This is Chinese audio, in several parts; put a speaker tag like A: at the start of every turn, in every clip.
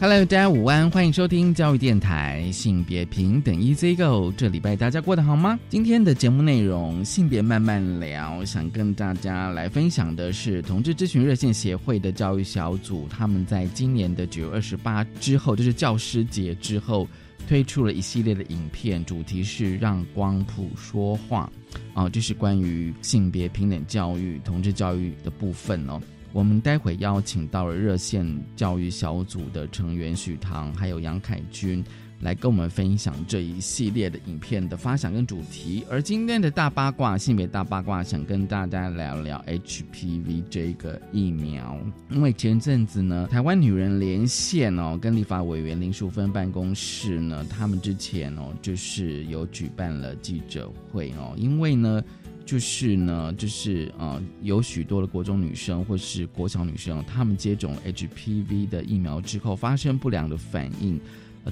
A: Hello，大家午安，欢迎收听教育电台性别平等 Easy Go。这礼拜大家过得好吗？今天的节目内容性别慢慢聊，想跟大家来分享的是同志咨询热线协会的教育小组，他们在今年的九月二十八之后，就是教师节之后，推出了一系列的影片，主题是让光谱说话，啊，这是关于性别平等教育、同志教育的部分哦。我们待会邀请到了热线教育小组的成员许唐，还有杨凯军，来跟我们分享这一系列的影片的发想跟主题。而今天的大八卦，性别大八卦，想跟大家聊聊 HPV 这个疫苗。因为前阵子呢，台湾女人连线哦，跟立法委员林淑芬办公室呢，他们之前哦，就是有举办了记者会哦，因为呢。就是呢，就是呃，有许多的国中女生或是国小女生，她们接种 HPV 的疫苗之后发生不良的反应，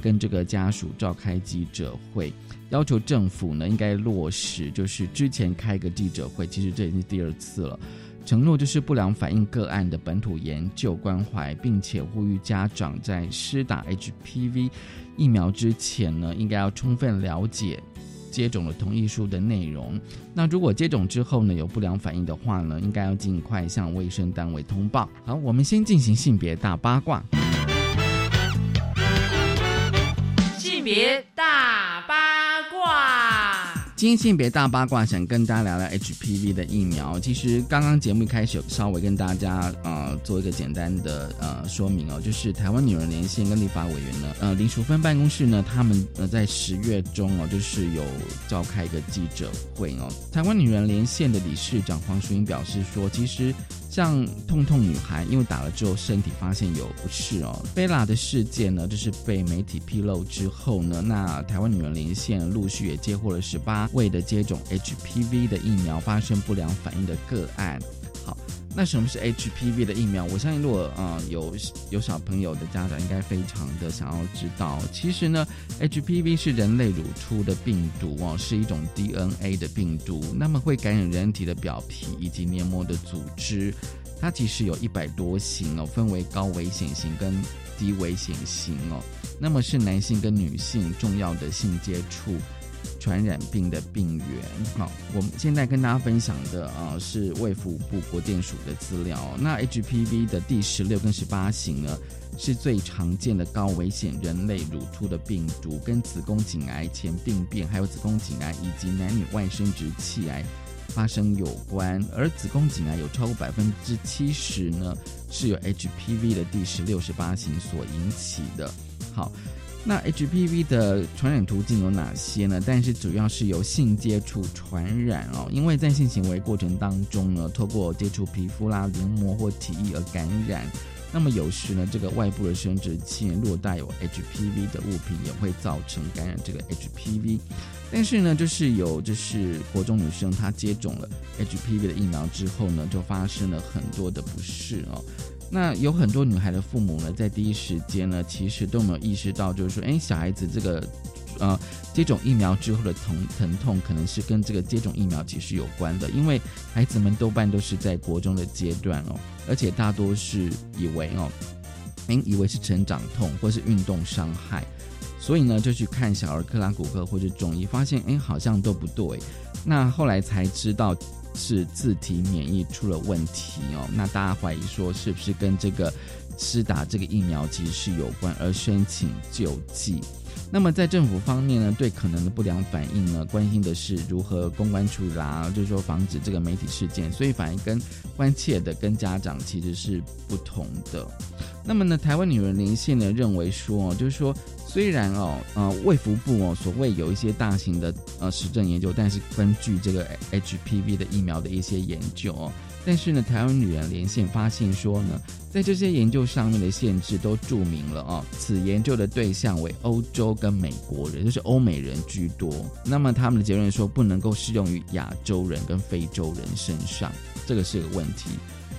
A: 跟这个家属召开记者会，要求政府呢应该落实，就是之前开个记者会，其实这已经是第二次了，承诺就是不良反应个案的本土研究关怀，并且呼吁家长在施打 HPV 疫苗之前呢，应该要充分了解。接种了同意书的内容，那如果接种之后呢有不良反应的话呢，应该要尽快向卫生单位通报。好，我们先进行性别大八卦。性别大。今天性别大八卦，想跟大家聊聊 HPV 的疫苗。其实刚刚节目一开始稍微跟大家呃做一个简单的呃说明哦，就是台湾女人连线跟立法委员呢，呃林淑芬办公室呢，他们呃在十月中哦，就是有召开一个记者会哦。台湾女人连线的理事长黄淑英表示说，其实。像痛痛女孩，因为打了之后身体发现有不适哦。贝拉的事件呢，就是被媒体披露之后呢，那台湾女人连线陆续也接获了十八位的接种 HPV 的疫苗发生不良反应的个案。那什么是 HPV 的疫苗？我相信，如果呃有有小朋友的家长，应该非常的想要知道。其实呢，HPV 是人类乳出的病毒哦，是一种 DNA 的病毒，那么会感染人体的表皮以及黏膜的组织。它其实有一百多型哦，分为高危险型跟低危险型哦。那么是男性跟女性重要的性接触。传染病的病源，好，我们现在跟大家分享的啊是卫福部国电署的资料。那 HPV 的第十六跟十八型呢，是最常见的高危险人类乳突的病毒，跟子宫颈癌前病变，还有子宫颈癌以及男女外生殖器癌发生有关。而子宫颈癌有超过百分之七十呢，是由 HPV 的第十六、十八型所引起的。好。那 HPV 的传染途径有哪些呢？但是主要是由性接触传染哦，因为在性行为过程当中呢，透过接触皮肤啦、黏膜或体液而感染。那么有时呢，这个外部的生殖器若带有 HPV 的物品，也会造成感染这个 HPV。但是呢，就是有就是国中女生她接种了 HPV 的疫苗之后呢，就发生了很多的不适哦。那有很多女孩的父母呢，在第一时间呢，其实都没有意识到，就是说，哎，小孩子这个，呃，接种疫苗之后的疼疼痛，可能是跟这个接种疫苗其实有关的，因为孩子们多半都是在国中的阶段哦，而且大多是以为哦，哎，以为是成长痛或是运动伤害，所以呢，就去看小儿科啦、骨科或者中医，发现哎，好像都不对，那后来才知道。是自体免疫出了问题哦，那大家怀疑说是不是跟这个施打这个疫苗其实是有关，而申请救济。那么在政府方面呢，对可能的不良反应呢，关心的是如何公关处啦，就是说防止这个媒体事件，所以反而跟关切的跟家长其实是不同的。那么呢，台湾女人连线呢认为说，就是说。虽然哦，呃，卫福部哦，所谓有一些大型的呃实证研究，但是根据这个 HPV 的疫苗的一些研究哦，但是呢，台湾女人连线发现说呢，在这些研究上面的限制都注明了哦，此研究的对象为欧洲跟美国人，就是欧美人居多。那么他们的结论说，不能够适用于亚洲人跟非洲人身上，这个是个问题。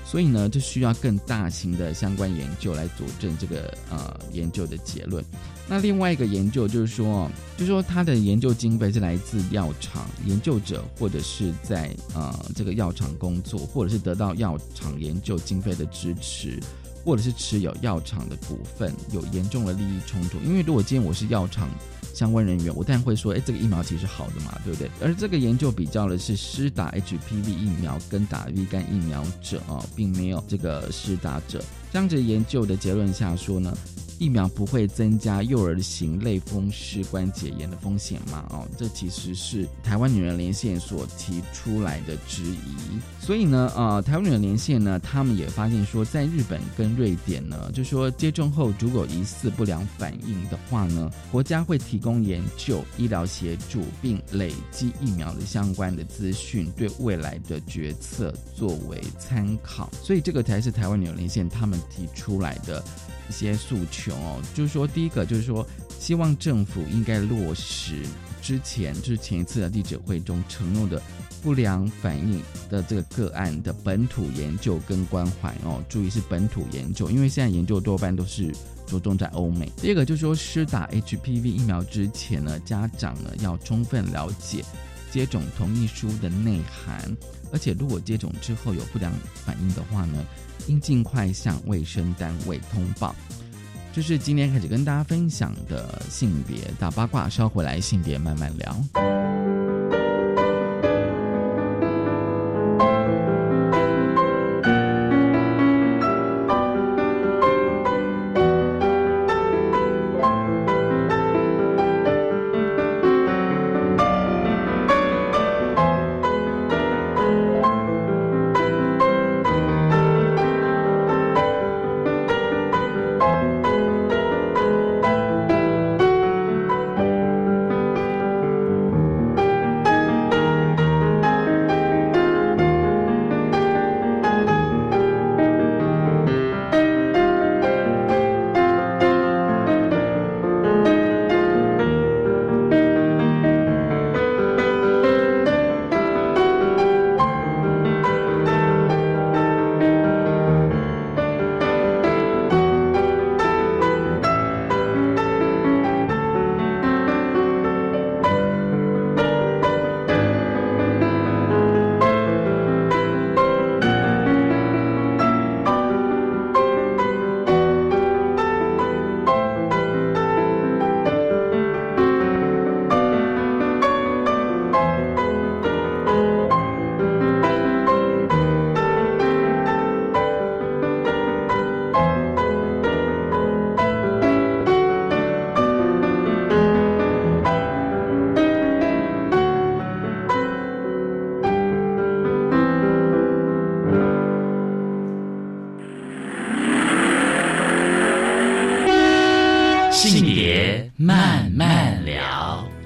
A: 所以呢，就需要更大型的相关研究来佐证这个呃研究的结论。那另外一个研究就是说，就说他的研究经费是来自药厂研究者，或者是在呃这个药厂工作，或者是得到药厂研究经费的支持。或者是持有药厂的股份，有严重的利益冲突。因为如果今天我是药厂相关人员，我当然会说，哎，这个疫苗其实好的嘛，对不对？而这个研究比较的是施打 HPV 疫苗跟打乙肝疫苗者啊，并没有这个施打者。这样子研究的结论下说呢？疫苗不会增加幼儿型类风湿关节炎的风险吗？哦，这其实是台湾女人连线所提出来的质疑。所以呢，呃，台湾女人连线呢，他们也发现说，在日本跟瑞典呢，就说接种后如果疑似不良反应的话呢，国家会提供研究、医疗协助，并累积疫苗的相关的资讯，对未来的决策作为参考。所以这个才是台湾女人连线他们提出来的。一些诉求哦，就是说，第一个就是说，希望政府应该落实之前就是前一次的记者会中承诺的不良反应的这个个案的本土研究跟关怀哦，注意是本土研究，因为现在研究多半都是着重在欧美。第二个就是说，施打 HPV 疫苗之前呢，家长呢要充分了解接种同意书的内涵，而且如果接种之后有不良反应的话呢。应尽快向卫生单位通报。这是今天开始跟大家分享的性别大八卦，稍回来性别慢慢聊。性别慢慢聊。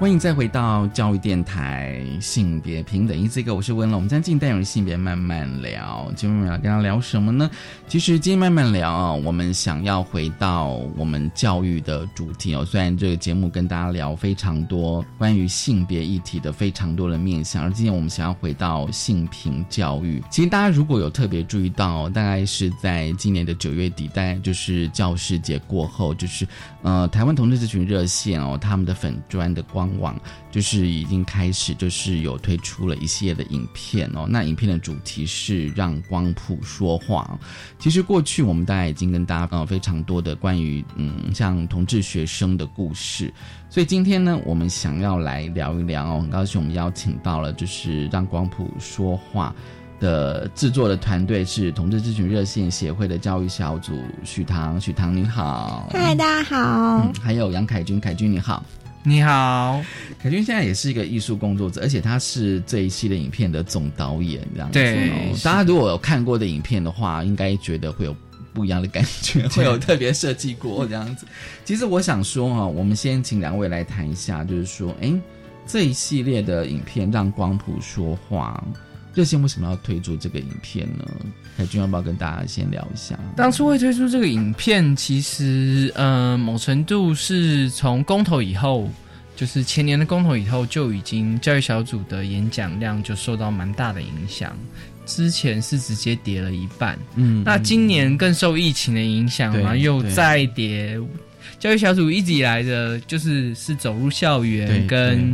A: 欢迎再回到教育电台性别平等，一这个我是温乐，我们将进单元性别慢慢聊，今天我们要跟大家聊什么呢？其实今天慢慢聊啊，我们想要回到我们教育的主题哦。虽然这个节目跟大家聊非常多关于性别议题的非常多的面向，而今天我们想要回到性平教育。其实大家如果有特别注意到，大概是在今年的九月底，大概就是教师节过后，就是呃台湾同志咨询热线哦，他们的粉砖的光。网就是已经开始，就是有推出了一系列的影片哦。那影片的主题是让光谱说话。其实过去我们大家已经跟大家呃非常多的关于嗯像同志学生的故事，所以今天呢，我们想要来聊一聊哦。很高兴我们邀请到了就是让光谱说话的制作的团队是同志咨询热线协会的教育小组许唐，许唐你好，
B: 嗨，大家好。
A: 还有杨凯军，凯军你好。
C: 你好，
A: 凯君现在也是一个艺术工作者，而且他是这一系列影片的总导演，这样子。
C: 对，
A: 大家如果有看过的影片的话，应该觉得会有不一样的感觉，会有特别设计过这样子。其实我想说哈，我们先请两位来谈一下，就是说，哎，这一系列的影片让光谱说话。热线为什么要推出这个影片呢？海军要不要跟大家先聊一下？
B: 当初会推出这个影片，其实呃，某程度是从公投以后，就是前年的公投以后，就已经教育小组的演讲量就受到蛮大的影响。之前是直接跌了一半，嗯，那今年更受疫情的影响嘛，又再跌。教育小组一直以来的，就是是走入校园，跟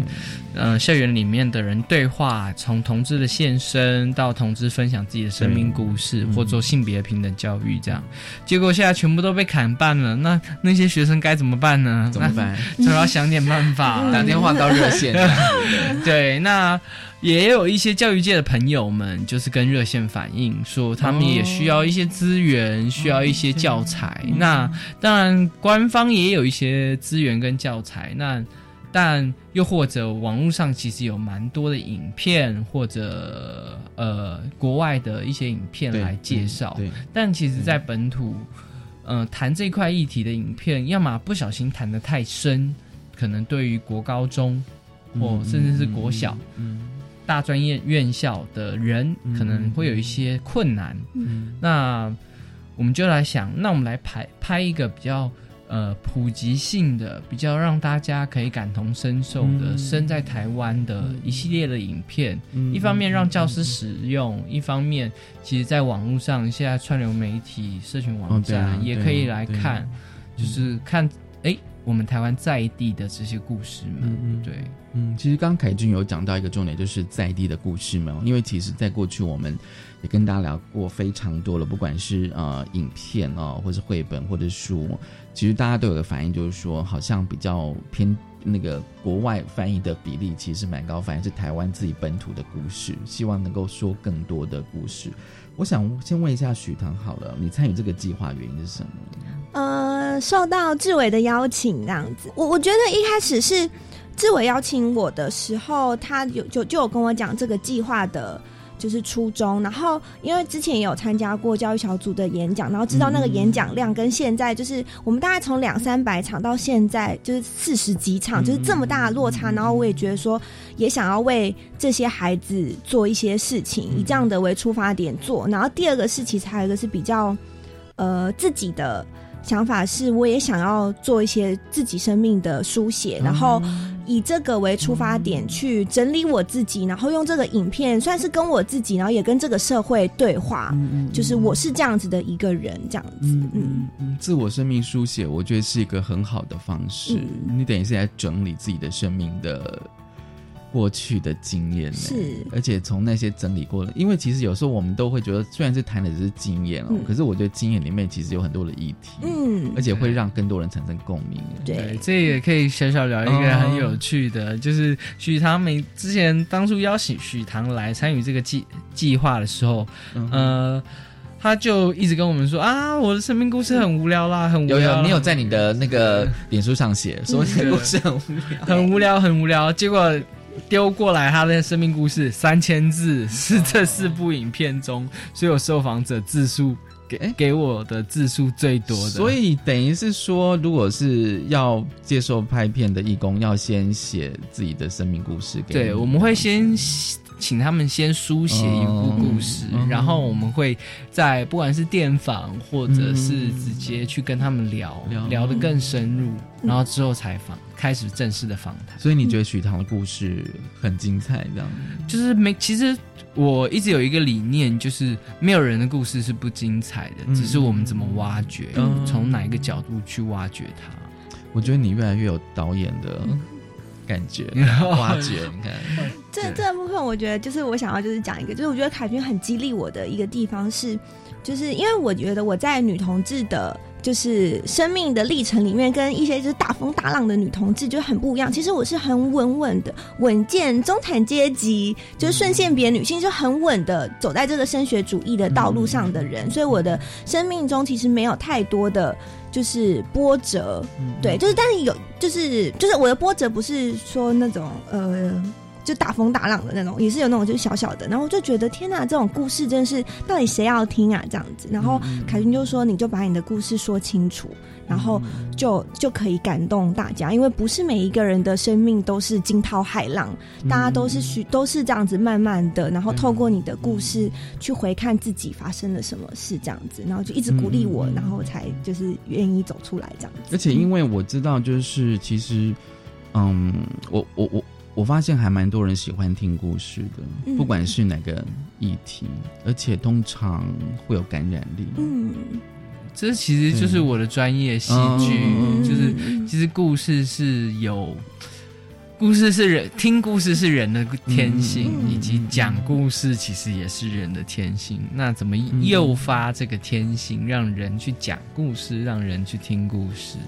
B: 呃校园里面的人对话，从同志的现身到同志分享自己的生命故事，或做性别平等教育这样。结果现在全部都被砍半了，那那些学生该怎么办呢？
A: 怎么办？
B: 就要想点办法，
A: 打电话到热线。
B: 对，那。也有一些教育界的朋友们，就是跟热线反映说，他们也需要一些资源，需要一些教材。那当然，官方也有一些资源跟教材。那但又或者网络上其实有蛮多的影片，或者呃国外的一些影片来介绍。但其实，在本土，呃，谈这块议题的影片，要么不小心谈的太深，可能对于国高中或甚至是国小，嗯。大专业院校的人可能会有一些困难，那我们就来想，那我们来拍拍一个比较呃普及性的、比较让大家可以感同身受的，身在台湾的一系列的影片。一方面让教师使用，一方面其实在网络上，现在串流媒体、社群网站也可以来看，就是看哎。我们台湾在地的这些故事们，对，
A: 嗯，其实刚凯俊有讲到一个重点，就是在地的故事们，因为其实，在过去我们也跟大家聊过非常多了，不管是呃影片哦，或是绘本或者书，其实大家都有个反应，就是说好像比较偏那个国外翻译的比例其实蛮高，反而是台湾自己本土的故事，希望能够说更多的故事。我想先问一下许唐好了，你参与这个计划原因是什么？
C: 呃，受到志伟的邀请，这样子，我我觉得一开始是志伟邀请我的时候，他有就就有跟我讲这个计划的。就是初中，然后因为之前也有参加过教育小组的演讲，然后知道那个演讲量跟现在就是我们大概从两三百场到现在就是四十几场，就是这么大的落差。然后我也觉得说，也想要为这些孩子做一些事情，以这样的为出发点做。然后第二个是，其实还有一个是比较呃自己的。想法是，我也想要做一些自己生命的书写，然后以这个为出发点去整理我自己，然后用这个影片算是跟我自己，然后也跟这个社会对话，就是我是这样子的一个人，这样子。嗯
A: 嗯，自我生命书写，我觉得是一个很好的方式。你等于是在整理自己的生命的。过去的经验
C: 是，
A: 而且从那些整理过的，因为其实有时候我们都会觉得，虽然是谈的只是经验哦，可是我觉得经验里面其实有很多的议题，嗯，而且会让更多人产生共鸣。
C: 对，
B: 这也可以小小聊一个很有趣的，就是许唐明之前当初邀请许唐来参与这个计计划的时候，呃，他就一直跟我们说啊，我的生命故事很无聊啦，很无聊。
A: 有有，你有在你的那个脸书上写说你的故事很无聊，
B: 很无聊，很无聊，结果。丢过来他的生命故事三千字，是这四部影片中所有受访者字数给给我的字数最多的。
A: 所以等于是说，如果是要接受拍片的义工，要先写自己的生命故事。
B: 对，我们会先。请他们先书写一部故事，然后我们会在不管是电访或者是直接去跟他们聊聊得更深入，然后之后采访开始正式的访谈。
A: 所以你觉得许唐的故事很精彩，这样？
B: 就是没，其实我一直有一个理念，就是没有人的故事是不精彩的，只是我们怎么挖掘，从哪一个角度去挖掘它。
A: 我觉得你越来越有导演的。感觉 挖掘，你看，
C: 这这部分我觉得就是我想要就是讲一个，就是我觉得凯军很激励我的一个地方是，就是因为我觉得我在女同志的，就是生命的历程里面，跟一些就是大风大浪的女同志就很不一样。其实我是很稳稳的、稳健中产阶级，就是顺性别女性，就很稳的走在这个升学主义的道路上的人。所以我的生命中其实没有太多的。就是波折，对，就是但是有，就是就是我的波折不是说那种呃，就大风大浪的那种，也是有那种就是小小的。然后我就觉得天哪，这种故事真是到底谁要听啊？这样子。然后凯君就说：“你就把你的故事说清楚。”然后就就可以感动大家，因为不是每一个人的生命都是惊涛骇浪，大家都是需都是这样子慢慢的，然后透过你的故事去回看自己发生了什么事，这样子，然后就一直鼓励我，然后才就是愿意走出来这样子。
A: 而且因为我知道，就是其实，嗯，我我我我发现还蛮多人喜欢听故事的，不管是哪个议题，而且通常会有感染力。嗯。
B: 这其实就是我的专业戏剧，就是其实故事是有，故事是人听故事是人的天性，以及讲故事其实也是人的天性。那怎么诱发这个天性，让人去讲故事，让人去听故事？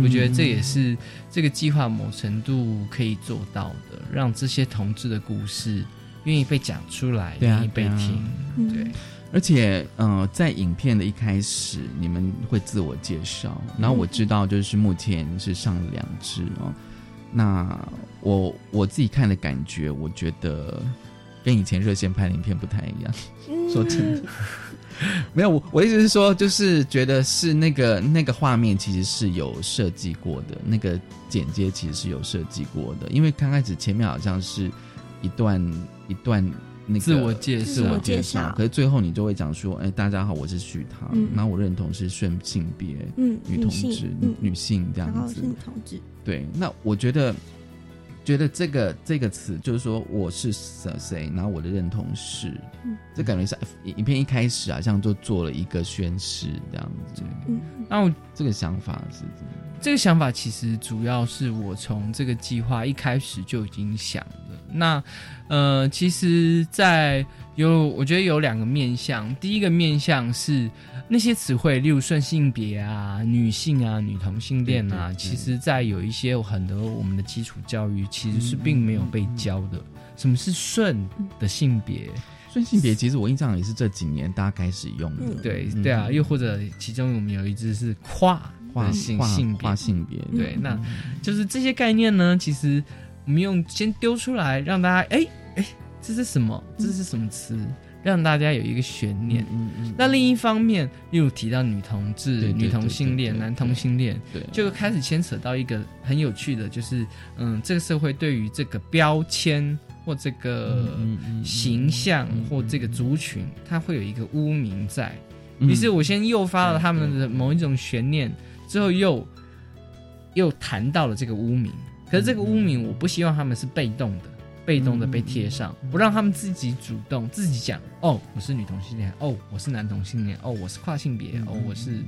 B: 我觉得这也是这个计划某程度可以做到的，让这些同志的故事愿意被讲出来，愿意被听，对。
A: 而且，呃，在影片的一开始，你们会自我介绍，然后我知道就是目前是上了两支哦。那我我自己看的感觉，我觉得跟以前热线拍的影片不太一样。说真的，没有我我意思是说，就是觉得是那个那个画面其实是有设计过的，那个剪接其实是有设计过的，因为刚开始前面好像是一段一段。
B: 自我介
A: 自我介绍，可是最后你就会讲说：“哎，大家好，我是许唐，然后我认同是顺性别，嗯，女同志，女性这样子，
C: 女同志。”
A: 对，那我觉得，觉得这个这个词就是说我是谁，然后我的认同是，这感觉是影片一开始啊，像就做了一个宣誓这样子。嗯，那我这个想法是，
B: 这个想法其实主要是我从这个计划一开始就已经想。那，呃，其实，在有我觉得有两个面向。第一个面向是那些词汇，例如顺性别啊、女性啊、女同性恋啊，其实，在有一些很多我们的基础教育其实是并没有被教的。什么是顺的性别？
A: 顺性别，其实我印象也是这几年大家开始用的。
B: 对对啊，又或者其中我们有一只是跨
A: 跨
B: 性性
A: 跨性别。
B: 对，那就是这些概念呢，其实。我们用先丢出来，让大家哎哎，这是什么？这是什么词？让大家有一个悬念。嗯嗯。那另一方面，又提到女同志、女同性恋、男同性恋，
A: 对，
B: 就开始牵扯到一个很有趣的，就是嗯，这个社会对于这个标签或这个形象或这个族群，它会有一个污名在。于是我先诱发了他们的某一种悬念，之后又又谈到了这个污名。可是这个污名，我不希望他们是被动的，被动的被贴上，不让他们自己主动自己讲。哦，我是女同性恋。哦，我是男同性恋。哦，我是跨性别。哦，我是，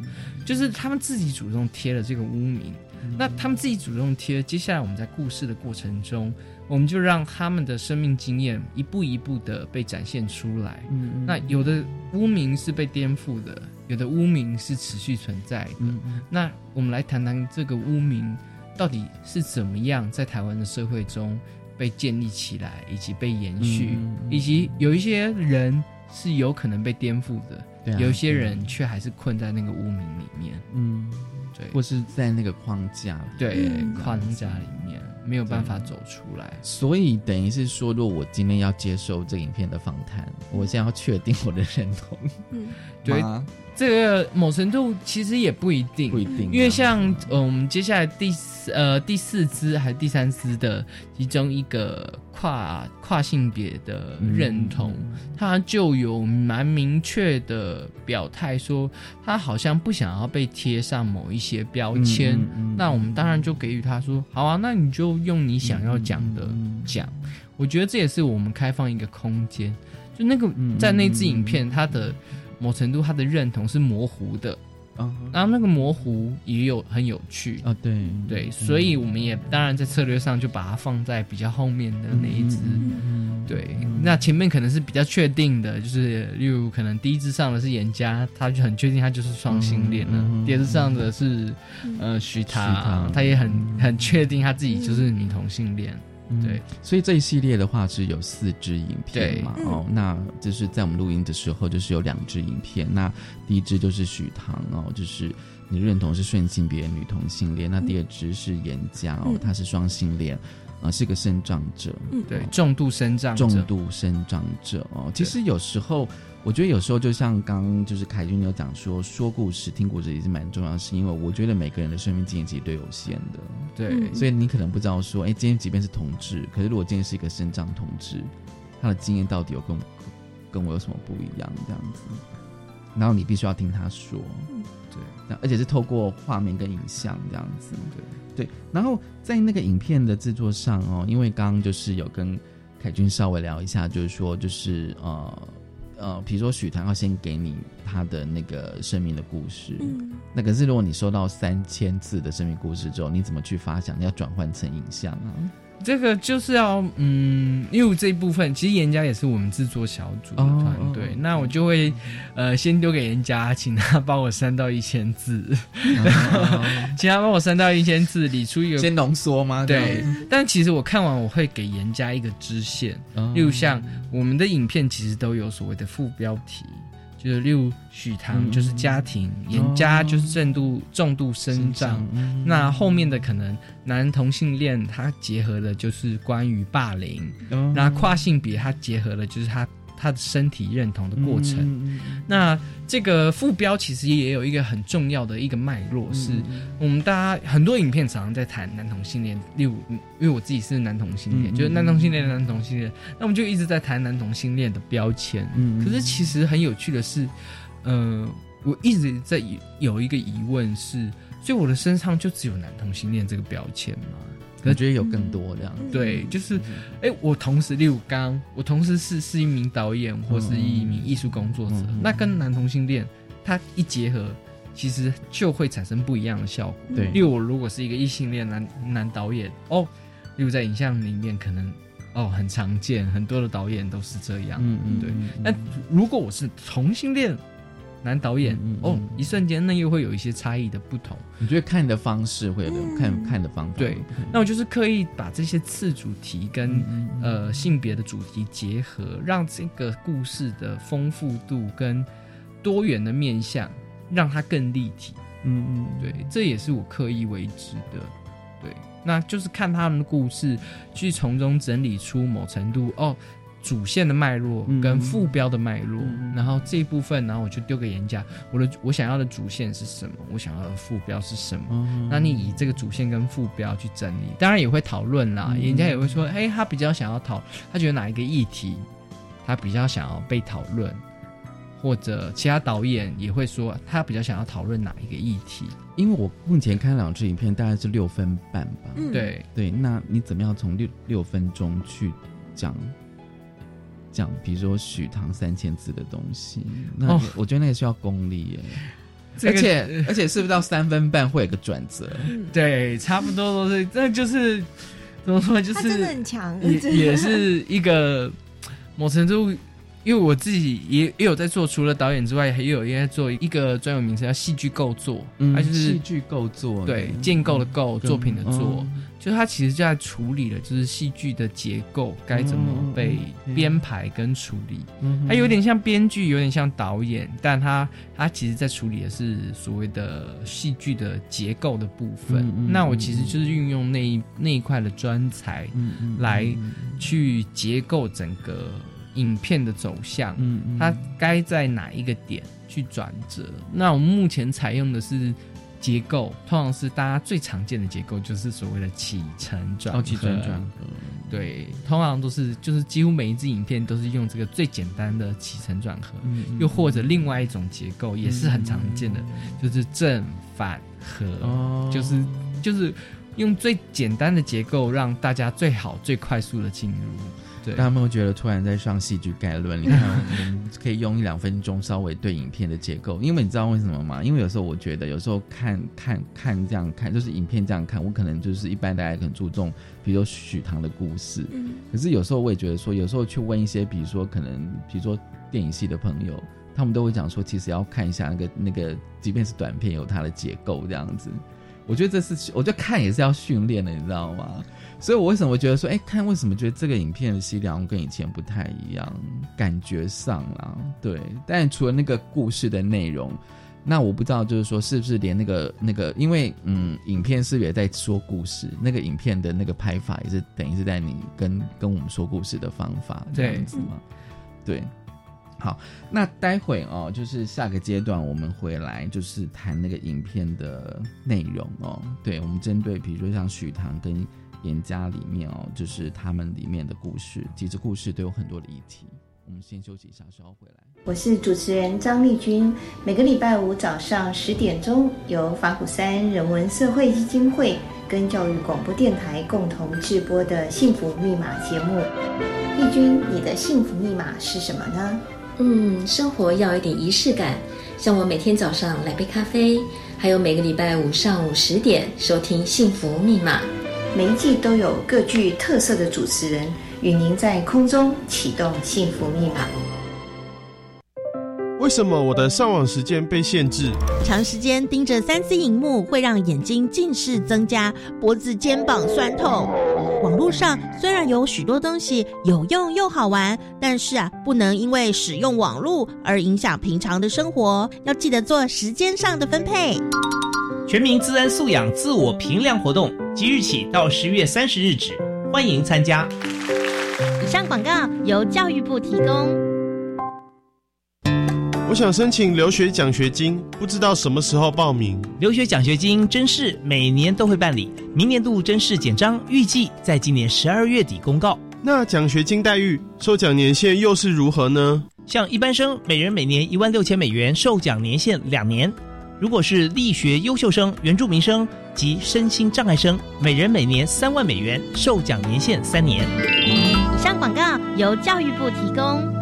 B: 就是他们自己主动贴了这个污名。那他们自己主动贴，接下来我们在故事的过程中，我们就让他们的生命经验一步一步的被展现出来。嗯，那有的污名是被颠覆的，有的污名是持续存在的。那我们来谈谈这个污名。到底是怎么样在台湾的社会中被建立起来，以及被延续，以及有一些人是有可能被颠覆的，有一些人却还是困在那个污名里面，嗯，对，
A: 或是在那个框架里，
B: 对，框架里面没有办法走出来。
A: 所以等于是说，如果我今天要接受这影片的访谈，我现在要确定我的认同，嗯，
B: 对。这个某程度其实也不一定，
A: 不一定，
B: 因为像我们接下来第四呃第四支还是第三支的其中一个跨跨性别的认同，他就有蛮明确的表态说，他好像不想要被贴上某一些标签。那我们当然就给予他说，好啊，那你就用你想要讲的讲。我觉得这也是我们开放一个空间，就那个在那支影片它的。某程度，他的认同是模糊的，啊，然后那个模糊也有很有趣。
A: 啊，对。
B: 对，所以我们也当然在策略上就把它放在比较后面的那一只，对，那前面可能是比较确定的，就是例如可能第一只上的是严家，他就很确定他就是双性恋了；第二只上的是呃徐他，他。也很很确定他自己就是女同性恋。对，
A: 所以这一系列的话是有四支影片嘛？哦，那就是在我们录音的时候，就是有两支影片。那第一支就是许唐哦，就是你认同是顺性别女同性恋；那第二支是严家哦，她是双性恋。啊是个生长者，
C: 嗯
B: 对，重度生长者，
A: 重度生长者哦。其实有时候，我觉得有时候就像刚刚就是凯君有讲说，说故事、听故事也是蛮重要，是因为我觉得每个人的生命经验其实都有限的，
B: 对，
C: 嗯。
A: 所以你可能不知道说，哎，今天即便是同志，可是如果今天是一个生长同志，他的经验到底有跟跟我有什么不一样这样子，然后你必须要听他说，
B: 对。
A: 而且是透过画面跟影像这样子，对。对。然后在那个影片的制作上哦，因为刚刚就是有跟凯君稍微聊一下，就是说就是呃呃，比如说许唐要先给你他的那个生命的故事，
C: 嗯
A: 那可是如果你收到三千字的生命故事之后，你怎么去发想？你要转换成影像啊？
B: 这个就是要嗯，因为这一部分其实严家也是我们制作小组的
A: 哦
B: 团队，
A: 哦
B: 那我就会呃先丢给严家，请他帮我删到一千字，请他帮我删到一千字，理出一个
A: 先浓缩吗？
B: 对。但其实我看完我会给严家一个支线，
A: 嗯，
B: 例如像我们的影片其实都有所谓的副标题。就是例如许唐
A: 嗯
B: 就是家庭，严家就是重度重度生长，
A: 嗯。
B: 那后面的可能男同性恋，他结合的就是关于霸凌；
A: 嗯
B: 那跨性别，他结合的就是他他的身体认同的过程。
A: 嗯
B: 那这个副标其实也有一个很重要的一个脉络，
A: 嗯
B: 是我们大家很多影片常常在谈男同性恋，例如因为我自己是男同性恋，
A: 嗯
B: 就是男同性恋、男同性恋，那我们就一直在谈男同性恋的标签。
A: 嗯
B: 可是其实很有趣的是，呃，我一直在有有一个疑问是，所以我的身上就只有男同性恋这个标签吗？
A: 我觉得有更多这样子。
B: 对，就是，哎、我同时，例如刚，我同时是是一名导演或是一名艺术工作者，
A: 嗯嗯
B: 那跟男同性恋它一结合，其实就会产生不一样的效果。
A: 对
B: 例如，我如果是一个异性恋男男导演，哦，例如在影像里面可能哦很常见，很多的导演都是这样。
A: 嗯嗯，
B: 对
A: 嗯
B: 那如果我是同性恋男导演，
A: 嗯嗯
B: 哦
A: 嗯，
B: 一瞬间那又会有一些差异的不同。
A: 你觉得看的方式会有点
C: 嗯
A: 看看的方法。
B: 对那我就是刻意把这些次主题跟、呃性别的主题结合，让这个故事的丰富度跟多元的面向，让它更立体。
A: 嗯嗯，
B: 对，这也是我刻意为之的。对，那就是看他们的故事，去从中整理出某程度哦。主线的脉络
A: 嗯。
B: 跟副标的脉络，
A: 嗯。
B: 然后这一部分，然后我就丢给人家，我的我想要的主线是什么，我想要的副标是什么，
A: 嗯
B: 那你以这个主线跟副标去整理，当然也会讨论啦。
A: 嗯。
B: 人家也会说，哎、他比较想要讨，他觉得哪一个议题，他比较想要被讨论，或者其他导演也会说，他比较想要讨论哪一个议题。
A: 因为我目前看两支影片大概是六分半吧。
C: 嗯，
B: 对，
A: 对，那你怎么样从六六分钟去讲讲，比如说许唐三千字的东西？那
B: 哦
A: 我觉得那个需要功力耶，
B: 这个
A: 而且而且是不是到三分半会有个转折？
C: 嗯，
B: 对，差不多都是，这就是怎么说，就
C: 是真的
B: 是
C: 很强，
B: 也也是一个某程度，因为我自己也也有在做，除了导演之外，也有也在做一个专有名词叫戏剧构作，
A: 嗯，
B: 它就是
A: 戏剧构作，
B: 对建构的构，作品的作，
A: 嗯。
B: 就是它其实就在处理了就是戏剧的结构该怎么被
A: 嗯
B: 编排跟处理。
A: 嗯
B: 它有点像编剧，有点像导演，但它它其实在处理的是所谓的戏剧的结构的部分。那我其实就是运用那一那一块的专才
A: 嗯嗯
B: 来
A: 嗯。
B: 去结构整个影片的走向，
A: 嗯嗯
B: 它该在哪一个点去转折。那我们目前采用的是。结构通常是大家最常见的结构，就是所谓的起承转合。
A: 哦起承转合，
B: 对，通常都是就是几乎每一支影片都是用这个最简单的起承转合，
A: 嗯嗯
B: 又或者另外一种结构也是很常见的，就是正反合，
A: 哦，
B: 就是就是用最简单的结构让大家最好最快速的进入。对，
A: 大家有没有觉得突然在上戏剧概论？你看，我们可以用一两分钟稍微对影片的结构，因为你知道为什么吗？因为有时候我觉得，有时候看看看这样看，就是影片这样看，我可能就是一般大家很注重，比如说许唐的故事，
C: 嗯
A: 可是有时候我也觉得说，有时候去问一些，比如说可能，比如说电影系的朋友，他们都会讲说，其实要看一下那个那个，即便是短片有它的结构这样子。我觉得这是，我觉得看也是要训练的，你知道吗？所以我为什么觉得说，哎，看为什么觉得这个影片的系量跟以前不太一样，感觉上啦，对。但除了那个故事的内容，那我不知道，就是说是不是连那个那个，因为嗯，影片是也在说故事，那个影片的那个拍法也是等于是在你跟跟我们说故事的方法这样子嘛？对。好，那待会哦，就是下个阶段我们回来就是谈那个影片的内容哦。对，我们针对比如说像许唐跟严家里面哦，就是他们里面的故事，其实故事都有很多的议题。我们先休息一下，稍后回来。
D: 我是主持人张丽君，每个礼拜五早上十点钟，由法鼓山人文社会基金会跟教育广播电台共同制播的幸福密码节目。丽君，你的幸福密码是什么呢？
E: 嗯，生活要有点仪式感，像我每天早上来杯咖啡，还有每个礼拜五上午十点收听《幸福密码》，
D: 每一季都有各具特色的主持人与您在空中启动幸福密码。
F: 为什么我的上网时间被限制？
G: 长时间盯着三 C 荧幕会让眼睛近视增加，脖子、肩膀酸痛。网络上虽然有许多东西有用又好玩，但是啊，不能因为使用网络而影响平常的生活，要记得做时间上的分配。
H: 全民自然素养自我评量活动即日起到十月三十日止，欢迎参加。
G: 以上广告由教育部提供。
F: 我想申请留学奖学金，不知道什么时候报名。
H: 留学奖学金甄试每年都会办理，明年度甄试简章预计在今年十二月底公告。
F: 那奖学金待遇、受奖年限又是如何呢？
H: 像一般生，每人每年一万六千美元，受奖年限两年；如果是力学优秀生、原住民生及身心障碍生，每人每年三万美元，受奖年限三年。
G: 以上广告由教育部提供。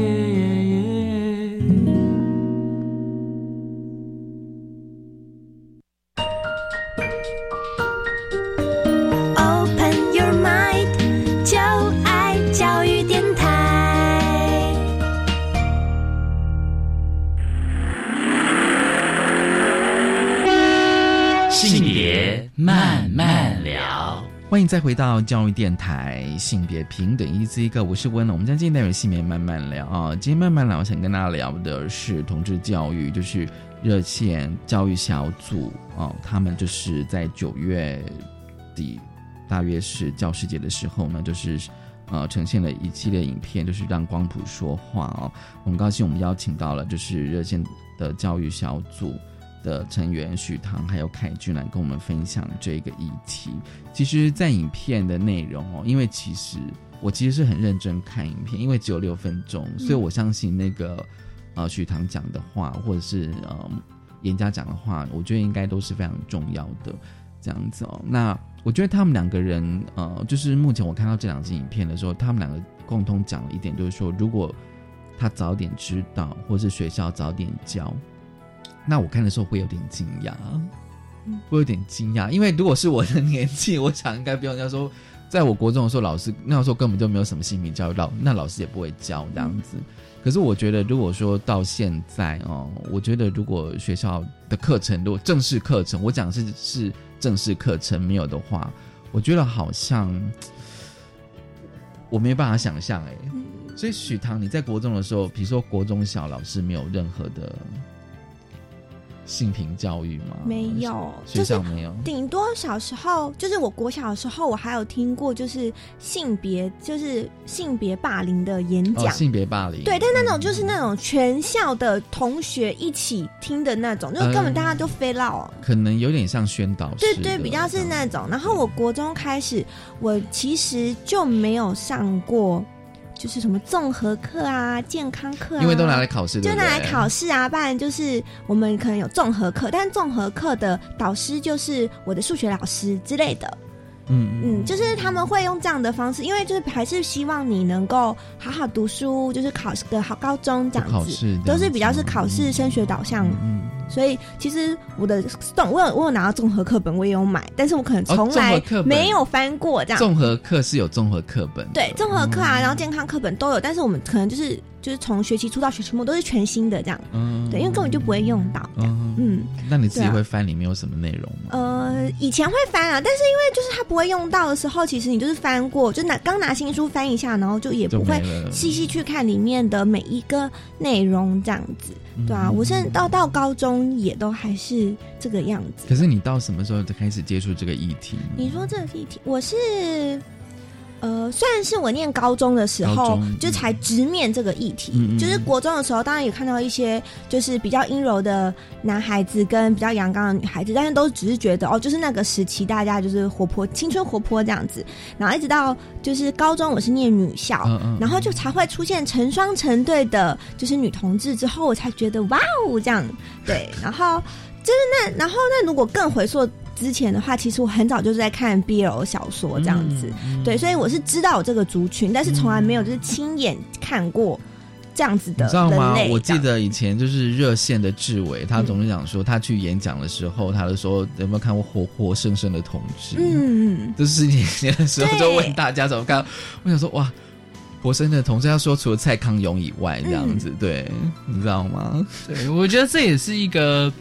A: 欢迎再回到教育电台，性别平等一字一个，我是温了。我们将今天内容性别慢慢聊啊。今天慢慢聊，我想跟大家聊的是同志教育，就是热线教育小组啊，他们就是在九月底，大约是教师节的时候呢，就是呃呈现了一系列影片，就是让光谱说话哦。很高兴我们邀请到了就是热线的教育小组。的成员许唐还有凯俊来跟我们分享这个议题。其实，在影片的内容哦，因为其实我其实是很认真看影片，因为只有六分钟，所以我相信那个呃许唐讲的话，或者是呃严家讲的话，我觉得应该都是非常重要的这样子哦。那我觉得他们两个人呃，就是目前我看到这两支影片的时候，他们两个共同讲了一点，就是说如果他早点知道，或是学校早点教。那我看的时候会有点惊讶，会有点惊讶，因为如果是我的年纪，我想应该不用。要说，在我国中的时候，老师那时候根本就没有什么性平教育，老那老师也不会教这样子。可是我觉得，如果说到现在哦，我觉得如果学校的课程，如果正式课程，我讲是是正式课程没有的话，我觉得好像我没办法想象哎。所以许唐，你在国中的时候，比如说国中小老师没有任何的。性平教育吗？
C: 没有，
A: 学校没有。
C: 顶多小时候，就是我国小的时候，我还有听过，就是性别，就是性别霸凌的演讲。
A: 性别霸凌，
C: 对，但那种就是那种全校的同学一起听的那种，就是根本大家都飞闹。
A: 可能有点像宣导，
C: 对对，比较是那种。然后我国中开始，我其实就没有上过。就是什么综合课啊、健康课啊，
A: 因为都拿来考试，
C: 就拿来考试啊。不然就是我们可能有综合课，但综合课的导师就是我的数学老师之类的。嗯嗯，就是他们会用这样的方式，因为就是还是希望你能够好好读书，就是考个好高中这样子，都是比较是考试升学导向。嗯所以其实我的综我有我有拿到综合课本，我也有买，但是我可能从来没有翻过这样。
A: 综合课是有综合课本，
C: 对，综合课啊，然后健康课本都有，但是我们可能就是就是从学期初到学期末都是全新的这样，嗯，对，因为根本就不会用到，嗯嗯。
A: 那你自己会翻里面有什么内容吗？
C: 呃，以前会翻啊，但是因为就是他不会用到的时候，其实你就是翻过，就拿刚拿新书翻一下，然后就也不会细细去看里面的每一个内容这样子。对啊，我现在到到高中也都还是这个样子。
A: 可是你到什么时候才开始接触这个议题？
C: 你说这个议题，我是。呃，虽然是我念高中的时候就才直面这个议题，就是国中的时候，当然也看到一些就是比较阴柔的男孩子跟比较阳刚的女孩子，但是都只是觉得哦，就是那个时期大家就是活泼、青春活泼这样子。然后一直到就是高中，我是念女校，然后就才会出现成双成对的，就是女同志之后，我才觉得哇哦这样对。然后就是那，然后那如果更回溯。之前的话，其实我很早就是在看 BL 小说这样子，对，所以我是知道有这个族群，但是从来没有就是亲眼看过这样子的。
A: 你知道吗？我记得以前就是热线的志伟，他总是讲说，他去演讲的时候，他就说有没有看过活活生生的同志？嗯，就是年年的时候就问大家怎么看。我想说，哇。活生的同志，他说，除了蔡康永以外，这样子，对，你知道吗？
B: 对，我觉得这也是一个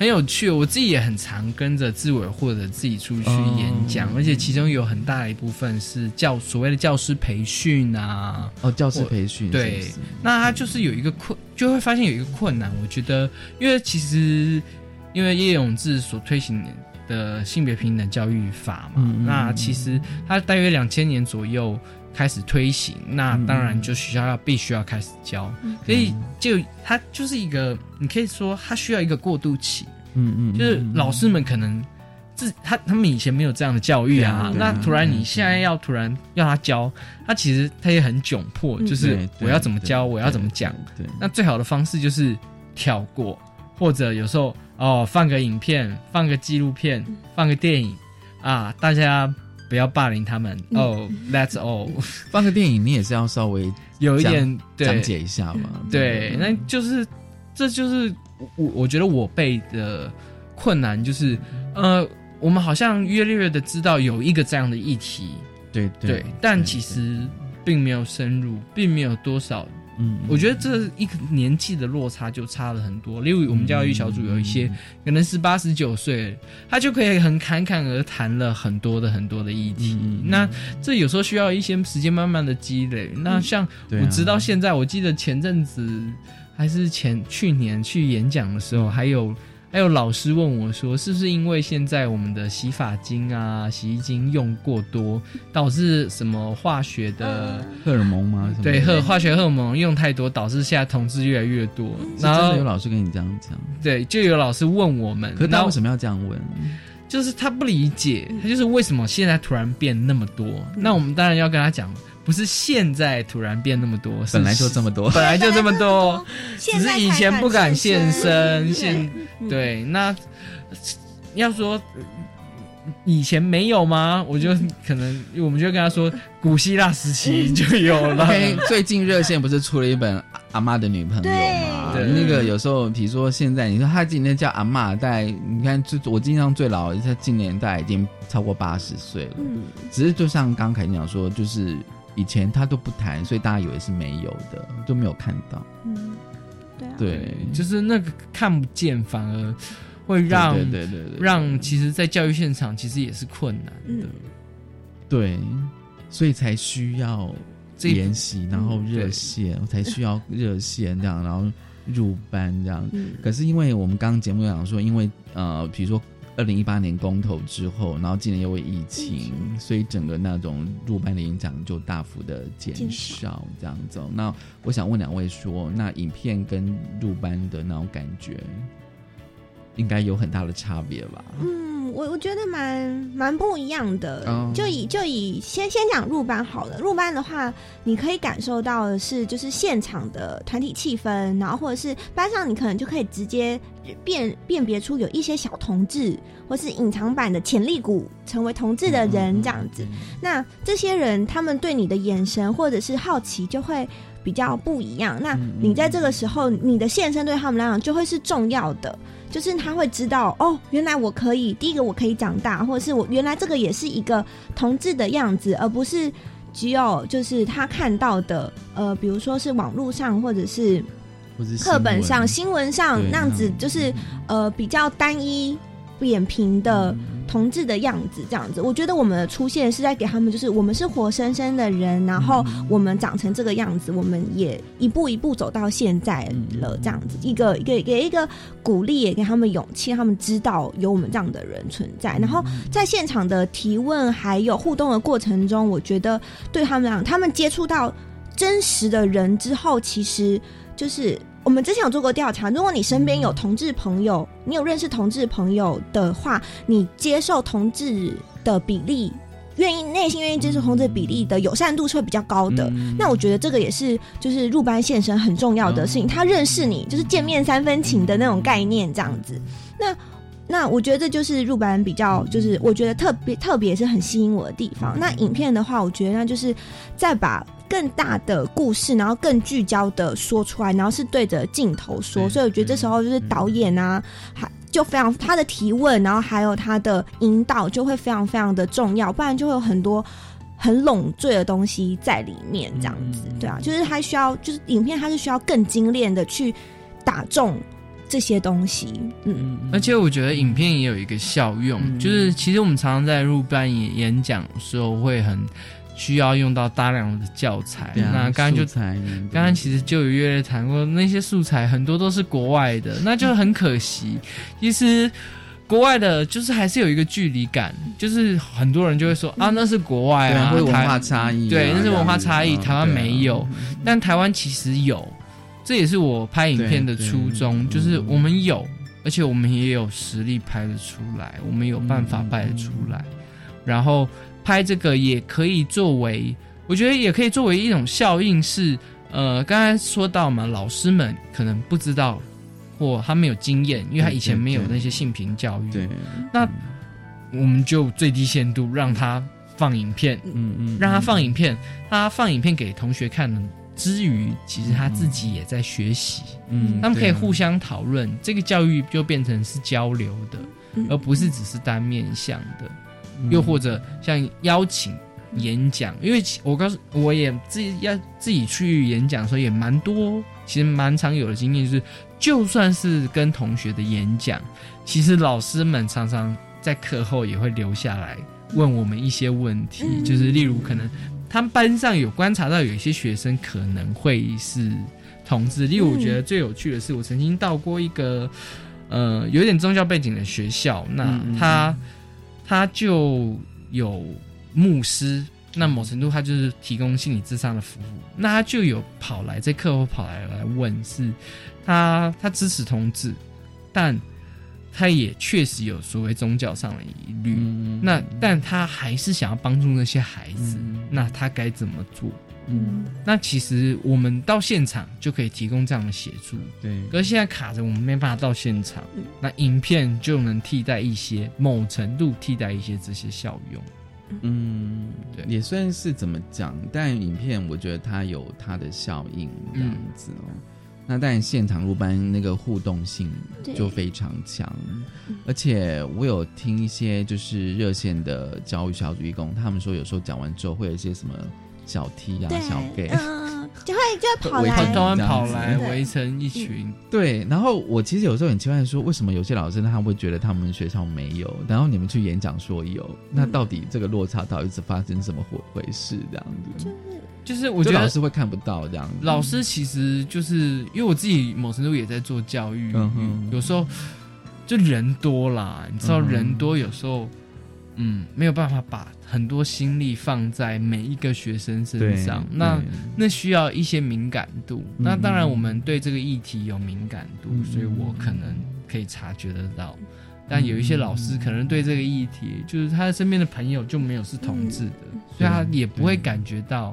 B: 很有趣。我自己也很常跟着志伟或者自己出去演讲，而且其中有很大一部分是教所谓的教师培训啊。
A: 哦，教师培训，
B: 对。那他就是有一个困，就会发现有一个困难。我觉得，因为其实因为叶永志所推行的性别平等教育法嘛，那其实他大约两千年左右。开始推行，那当然就学校要必须要开始教，所以就它就是一个，你可以说它需要一个过渡期，嗯嗯，就是老师们可能自他他们以前没有这样的教育啊，那突然你现在要突然要他教，他其实他也很窘迫，就是我要怎么教，我要怎么讲，对，那最好的方式就是跳过，或者有时候哦放个影片，放个纪录片，放个电影啊，大家。不要霸凌他们哦，That's all。
A: 放个电影，你也是要稍微
B: 有一点
A: 讲解一下嘛。
B: 对，那就是这就是我我觉得我背的困难就是，呃，我们好像越来越的知道有一个这样的议题，
A: 对
B: 对，但其实并没有深入，并没有多少。嗯，我觉得这一个年纪的落差就差了很多。例如，我们教育小组有一些可能是八十九岁，他就可以很侃侃而谈了很多的很多的议题。那这有时候需要一些时间慢慢的积累。那像我直到现在，我记得前阵子还是前去年去演讲的时候，还有。还有老师问我说：“是不是因为现在我们的洗发精啊、洗衣精用过多，导致什么化学的
A: 荷尔蒙吗？
B: 对，荷化学荷尔蒙用太多，导致现在同志越来越多。
A: 然后有老师跟你这样讲，
B: 对，就有老师问我们，
A: 可他为什么要这样问？
B: 就是他不理解，他就是为什么现在突然变那么多？那我们当然要跟他讲。”不是现在突然变那么多，
A: 本来就这么多，
B: 本来就这么多，只是以前不敢现身。现对，那要说以前没有吗？我就可能我们就跟他说，古希腊时期 就有了。
A: 最近热线不是出了一本《阿妈的女朋友》吗？那个有时候，比如说现在，你说他今天叫阿妈，在你看，就我印象最老，他今年大概已经超过八十岁了。嗯，只是就像刚凯讲说，就是。以前他都不谈，所以大家以为是没有的，都没有看到。嗯，
C: 对啊，
B: 对，就是那个看不见，反而会让
A: 对对对
B: 让其实，在教育现场其实也是困难的。
A: 对，所以才需要联系，然后热线，才需要热线这样，然后入班这样。可是因为我们刚刚节目讲说，因为呃，比如说。二零一八年公投之后，然后今年又为疫情，所以整个那种入班的影响就大幅的减少，这样子。那我想问两位说，那影片跟入班的那种感觉，应该有很大的差别吧？
C: 嗯，我我觉得蛮蛮不一样的。就以就以先先讲入班好了，入班的话，你可以感受到的是，就是现场的团体气氛，然后或者是班上，你可能就可以直接。辨辨别出有一些小同志，或是隐藏版的潜力股，成为同志的人这样子。那这些人，他们对你的眼神或者是好奇，就会比较不一样。那你在这个时候，你的现身对他们来讲就会是重要的，就是他会知道哦，原来我可以，第一个我可以长大，或者是我原来这个也是一个同志的样子，而不是只有就是他看到的，呃，比如说是网络上或者是课本上、新闻上那样子，就是呃比较单一、扁平的。同志的样子，这样子，我觉得我们的出现是在给他们，就是我们是活生生的人，然后我们长成这个样子，我们也一步一步走到现在了，这样子，一个给给一个鼓励，也给他们勇气，他们知道有我们这样的人存在。然后在现场的提问还有互动的过程中，我觉得对他们讲，他们接触到真实的人之后，其实就是。我们之前有做过调查，如果你身边有同志朋友，你有认识同志朋友的话，你接受同志的比例，愿意内心愿意接受同志比例的友善度是会比较高的。那我觉得这个也是就是入班现身很重要的事情。他认识你，就是见面三分情的那种概念，这样子。那那我觉得这就是入班比较，就是我觉得特别特别是很吸引我的地方。那影片的话，我觉得那就是再把。更大的故事，然后更聚焦的说出来，然后是对着镜头说，所以我觉得这时候就是导演啊，还就非常他的提问，然后还有他的引导就会非常非常的重要，不然就会有很多很拢赘的东西在里面，这样子，对啊，就是他需要，就是影片它是需要更精炼的去打中这些东西，嗯，
B: 而且我觉得影片也有一个效用，就是其实我们常常在入班演演讲的时候会很。需要用到大量的教材，那刚刚就刚刚其实就有约略谈过，那些素材很多都是国外的，那就很可惜。其实国外的，就是还是有一个距离感，就是很多人就会说啊，那是国外啊，
A: 文化差异，
B: 对，那是文化差异，台湾没有，但台湾其实有，这也是我拍影片的初衷，就是我们有，而且我们也有实力拍得出来，我们有办法拍得出来，然后。拍这个也可以作为，我觉得也可以作为一种效应，是呃，刚才说到嘛，老师们可能不知道或他没有经验，因为他以前没有那些性平教育。
A: 对，
B: 那我们就最低限度让他放影片，嗯嗯，让他放影片，他放影片给同学看之余，其实他自己也在学习，嗯，他们可以互相讨论，这个教育就变成是交流的，而不是只是单面向的。又或者像邀请演讲，因为我告诉我也自己要自己去演讲的时候也蛮多，其实蛮常有的经验就是，就算是跟同学的演讲，其实老师们常常在课后也会留下来问我们一些问题，就是例如可能他们班上有观察到有一些学生可能会是同志，例如我觉得最有趣的是，我曾经到过一个呃有点宗教背景的学校，那他。他就有牧师，那某程度他就是提供心理智商的服务。那他就有跑来这客户跑来来问，是他他支持同志，但他也确实有所谓宗教上的疑虑。那但他还是想要帮助那些孩子，那他该怎么做？嗯，那其实我们到现场就可以提供这样的协助，
A: 对。
B: 可是现在卡着，我们没办法到现场，那影片就能替代一些，某程度替代一些这些效用。
A: 嗯，对，也算是怎么讲，但影片我觉得它有它的效应这样子哦。那但现场入班那个互动性就非常强，而且我有听一些就是热线的教育小组义工，他们说有时候讲完之后会有一些什么。小 T 啊，小 gay，
C: 嗯，就会就跑来，
B: 跑来围成一群。
A: 对，然后我其实有时候很奇怪，说为什么有些老师他会觉得他们学校没有，然后你们去演讲说有，那到底这个落差到底是发生什么回回事？这样子，
C: 就是
B: 就是我觉得
A: 老师会看不到这样子。
B: 老师其实就是因为我自己某程度也在做教育，嗯有时候就人多啦，你知道人多有时候。嗯，没有办法把很多心力放在每一个学生身上，那那需要一些敏感度。那当然，我们对这个议题有敏感度，所以我可能可以察觉得到。但有一些老师可能对这个议题，就是他身边的朋友就没有是同志的，所以他也不会感觉到。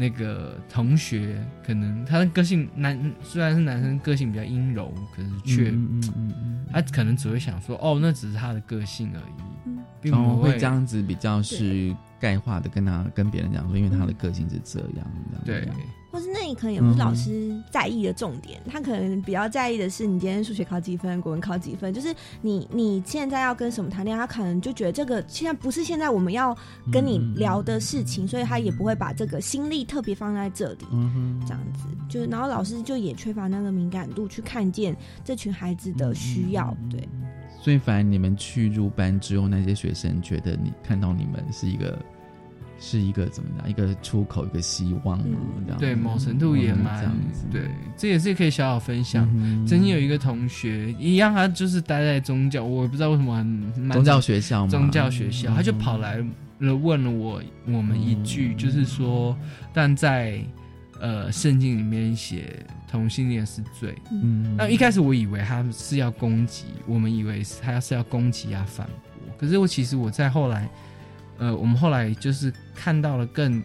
B: 那个同学可能他的个性男虽然是男生，个性比较阴柔，可是却他可能只会想说哦，那只是他的个性而已，并不
A: 会这样子比较是概化的跟他跟别人讲说，因为他的个性是这样，
B: 对。
C: 或是那你可能也不是老师在意的重点，他可能比较在意的是你今天数学考几分，国文考几分，就是你你现在要跟什么谈恋爱，他可能就觉得这个现在不是现在我们要跟你聊的事情，所以他也不会把这个心力特别放在这里，嗯这样子，就然后老师就也缺乏那个敏感度去看见这群孩子的需要，对。
A: 所以，反而你们去入班之后，那些学生觉得你看到你们是一个。是一个怎么样？一个出口，一个希望，
B: 对，某程度也蛮对，这也是可以小小分享。曾经有一个同学一样，他就是待在宗教，我也不知道为什么很
A: 宗教学校，
B: 宗教学校，他就跑来了问了我我们一句，就是说，但在呃圣经里面写同性恋是罪。嗯，那一开始我以为他是要攻击，我们以为是他是要攻击啊反驳，可是我其实我在后来。呃，我们后来就是看到了更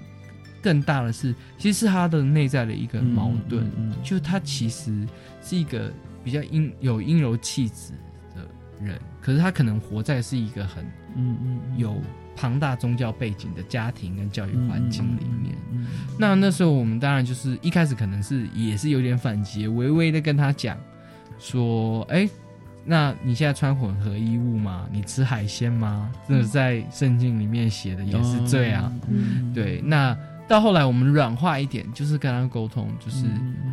B: 更大的是，其实是他的内在的一个矛盾，就他其实是一个比较阴有阴柔气质的人，可是他可能活在是一个很嗯嗯有庞大宗教背景的家庭跟教育环境里面。那那时候我们当然就是一开始可能是也是有点反击，微微的跟他讲说，哎。那你现在穿混合衣物吗？你吃海鲜吗？这在圣经里面写的也是这样。对，那到后来我们软化一点，就是跟他沟通，就是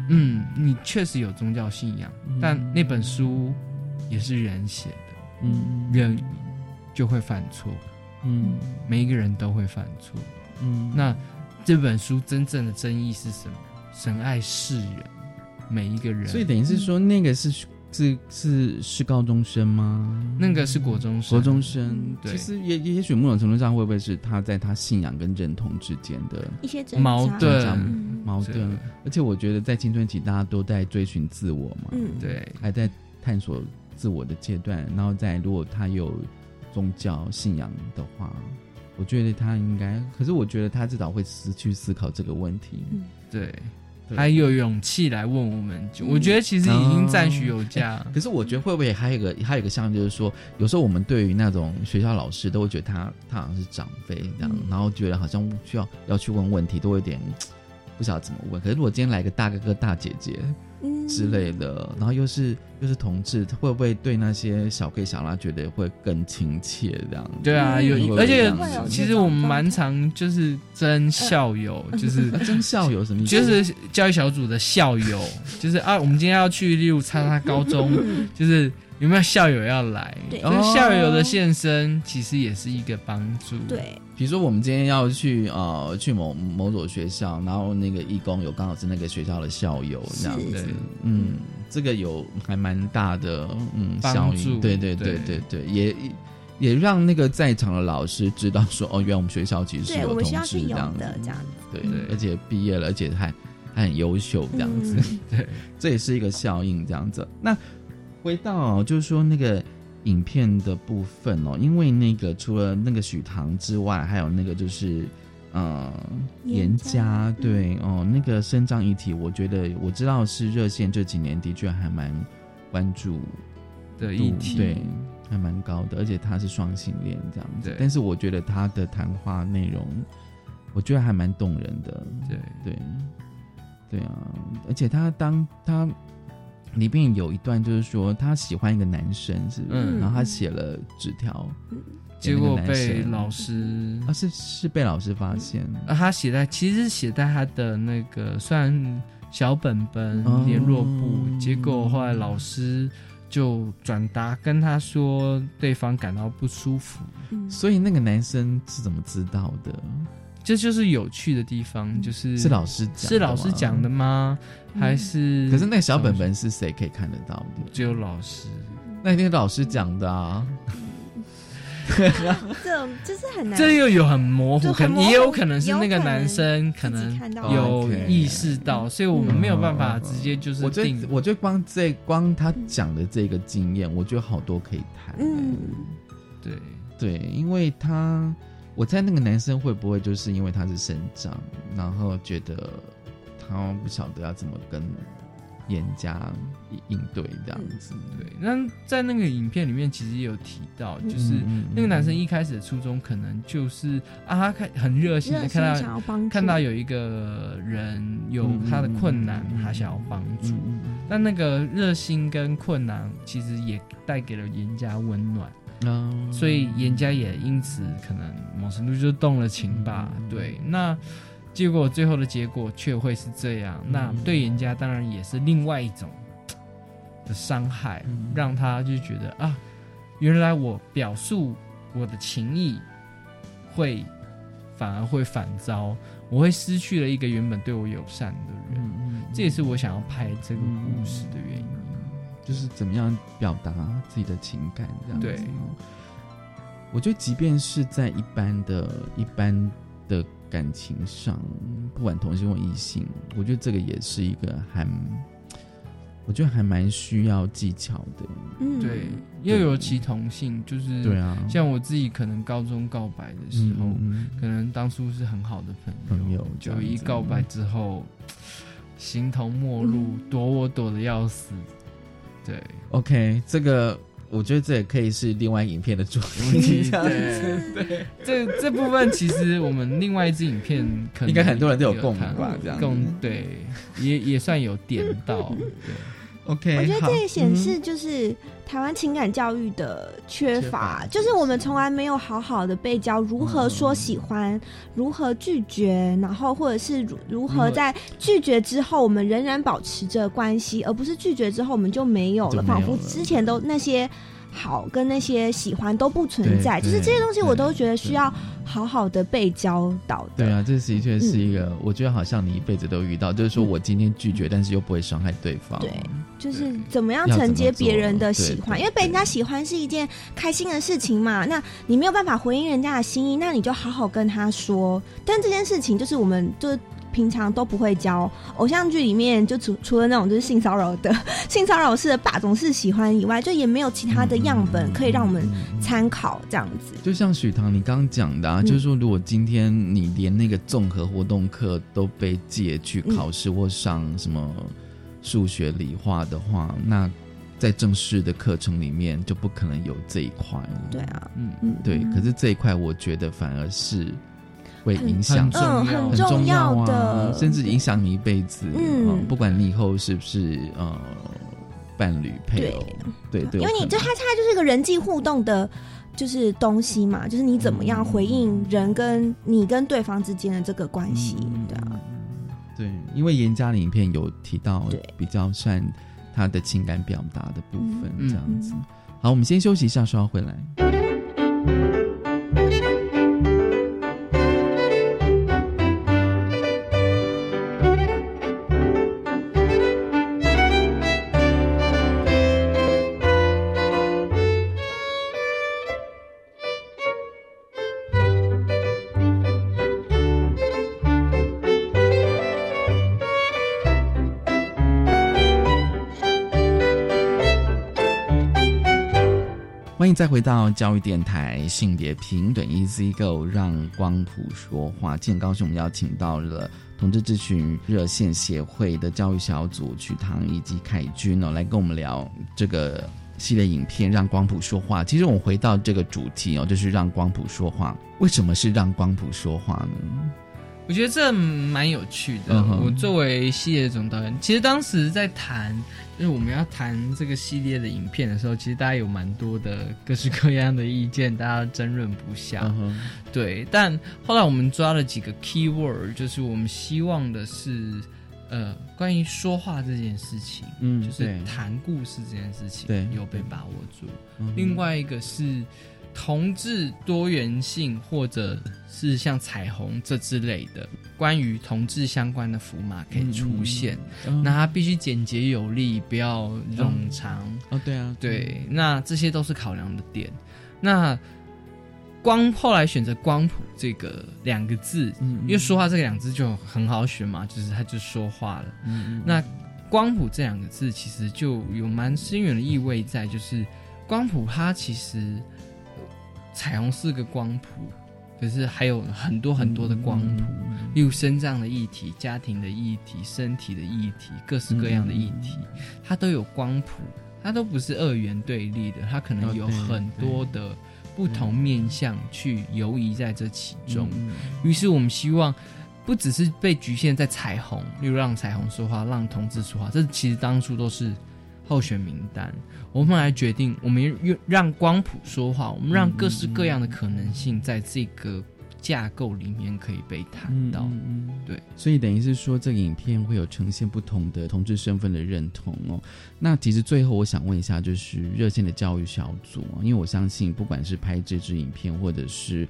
B: 嗯，你确实有宗教信仰，但那本书也是人写的，嗯，人就会犯错，嗯，每一个人都会犯错，嗯，那这本书真正的争议是什么？神爱世人，每一个人，
A: 所以等于是说那个是。是是是高中生吗？
B: 那个是国中生。
A: 国中生，其实也也许某种程度上会不会是他在他信仰跟认同之间的
C: 一些
B: 矛盾
A: 矛盾？而且我觉得在青春期大家都在追寻自我嘛，
B: 嗯，对，
A: 还在探索自我的阶段。然后在如果他有宗教信仰的话，我觉得他应该，可是我觉得他至少会失去思考这个问题，
B: 对。还有勇气来问我们，我觉得其实已经赞许有加。
A: 可是我觉得会不会还有一个还有一个像，就是说，有时候我们对于那种学校老师，都会觉得他他好像是长辈这样，然后觉得好像需要要去问问题，都有点不晓得怎么问。可是如果今天来个大哥哥大姐姐。之类的，然后又是又是同志，他会不会对那些小 K 小拉觉得会更亲切？这样
B: 对啊，有而且其实我们蛮常就是真校友，就是
A: 真校友什么意
B: 思？就是教育小组的校友，就是啊，我们今天要去例如参加高中，就是。有没有校友要来？
C: 对，
B: 校友的现身其实也是一个帮助。
C: 对，
A: 比如说我们今天要去呃去某某所学校，然后那个义工有刚好是那个学校的校友这样子，嗯，这个有还蛮大的嗯
B: 效应。
A: 对对对对。对，也也让那个在场的老师知道说，哦，原来我们学校其实是有同志这样
C: 的这样子，
A: 对，而且毕业了，而且还还很优秀这样子，
B: 对，
A: 这也是一个效应这样子。那回到就是说那个影片的部分哦，因为那个除了那个许唐之外，还有那个就是呃严家对哦那个生长议题，我觉得我知道是热线这几年的确还蛮关注
B: 的议题，
A: 对，还蛮高的，而且他是双性恋这样子，但是我觉得他的谈话内容，我觉得还蛮动人的，
B: 对。
A: 对对啊，而且他当他。里面有一段就是说他喜欢一个男生，是不是？然后他写了纸条，
B: 结果被老师
A: 啊是是被老师发现。
B: 啊，他写在其实写在他的那个算小本本联络簿，结果后来老师就转达跟他说对方感到不舒服，
A: 所以那个男生是怎么知道的？
B: 这就是有趣的地方，就是
A: 是老师
B: 是老师讲的吗？还是？
A: 可是那个小本本是谁可以看得到的？
B: 只有老师。
A: 那一定是老师讲的啊。
C: 这种就是很难。
B: 这又有很模糊，可能也有可能是那个男生可能有意识到，所以我们没有办法直接就是。
A: 我觉得，我觉得光这光他讲的这个经验，我觉得好多可以谈。嗯，
B: 对
A: 对，因为他。我猜那个男生会不会就是因为他是省长，然后觉得他不晓得要怎么跟严家应对这样子。
B: 对，那在那个影片里面其实也有提到，
A: 嗯
B: 就是那个男生一开始的初衷可能就是啊，他看很热心的看到看到有一个人有他的困难，他想要帮助。但那个热心跟困难其实也带给了严家温暖。
A: 嗯，
B: 所以严家也因此可能某程度就动了情吧。对，那结果最后的结果却会是这样，那对严家当然也是另外一种的伤害，让他就觉得啊，原来我表述我的情意会反而会反遭，我会失去了一个原本对我友善的人。这也是我想要拍这个故事的原因。
A: 就是怎么样表达自己的情感，这样子。
B: 对，
A: 我觉得即便是在一般的、一般的感情上，不管同性或异性，我觉得这个也是一个还，我觉得还蛮需要技巧的。
C: 嗯，
B: 对，又有其同性，就是
A: 对啊，
B: 像我自己可能高中告白的时候，
A: 嗯
B: 可能当初是很好的朋友，
A: 朋友
B: 就一告白之后，形同陌路，躲我躲的要死。对
A: ，OK，这个我觉得这也可以是另外影片的主题，这样子。
B: 对，这这部分其实我们另外一支影片可能
A: 应该很多人都有共鸣吧？这样
B: 共对，也也算有点到。对
A: ，OK，
C: 我觉得这也显示就是台湾情感教育的缺乏，就是我们从来没有好好的被教如何说喜欢，如何拒绝，然后或者是如如何在拒绝之后，我们仍然保持着关系，而不是拒绝之后我们就没有了，仿佛之前都那些。好跟那些喜欢都不存在，就是这些东西我都觉得需要好好的被教导的。
A: 对啊，这的确是一个，我觉得好像你一辈子都遇到，就是说我今天拒绝，但是又不会伤害对方。
C: 对，就是怎么样承接别人的喜欢，因为被人家喜欢是一件开心的事情嘛。那你没有办法回应人家的心意，那你就好好跟他说。但这件事情就是我们就。平常都不会教，偶像剧里面就除除了那种就是性骚扰的 性骚扰式的霸总是喜欢以外，就也没有其他的样本可以让我们参考这样子。
A: 就像许唐你刚刚讲的，啊，就是说如果今天你连那个综合活动课都被借去考试或上什么数学理化的话，那在正式的课程里面就不可能有这一块了。
C: 对啊，
A: 嗯嗯，对。可是这一块我觉得反而是。会影响，
C: 嗯，很重要的，
A: 甚至影响你一辈子。嗯，不管你以后是不是呃伴侣配偶，对对，
C: 因为你这它它就是一个人际互动的，就是东西嘛，就是你怎么样回应人跟你跟对方之间的这个关系，对啊，
A: 对，因为严家的影片有提到比较算他的情感表达的部分，这样子。好，我们先休息一下，稍后回来。迎再回到教育电台性别平等 Easy Go，让光谱说话。今天高兴我们邀请到了同志咨询热线协会的教育小组曲堂以及凯君哦，来跟我们聊这个系列影片《让光谱说话》。其实我们回到这个主题哦，就是让光谱说话。为什么是让光谱说话呢？
B: 我觉得这蛮有趣的。我作为系列总导演，其实当时在谈，就是我们要谈这个系列的影片的时候，其实大家有蛮多的各式各样的意见，大家争论不下。对，但后来我们抓了几个 key word，就是我们希望的是，呃，关于说话这件事情，嗯，就是谈故事这件事情，
A: 对，
B: 有被把握住。另外一个是。同志多元性，或者是像彩虹这之类的，关于同志相关的符码可以出现，那它必须简洁有力，不要冗长。
A: 哦，对啊，
B: 对，那这些都是考量的点。那光后来选择“光谱”这个两个字，因为说话这个两字就很好选嘛，就是他就说话了。那“光谱”这两个字其实就有蛮深远的意味在，就是光谱它其实。彩虹是个光谱，可是还有很多很多的光谱，例如身障的议题、家庭的议题、身体的议题、各式各样的议题，它都有光谱，它都不是二元对立的，它可能有很多的不同面向去游移在这其中。于是我们希望，不只是被局限在彩虹，例如让彩虹说话，让同志说话，这其实当初都是候选名单。我们来决定，我们用让光谱说话，我们让各式各样的可能性在这个架构里面可以被谈到。嗯，对，
A: 所以等于是说，这个影片会有呈现不同的同志身份的认同哦。那其实最后我想问一下，就是热线的教育小组，因为我相信，不管是拍这支影片，或者是。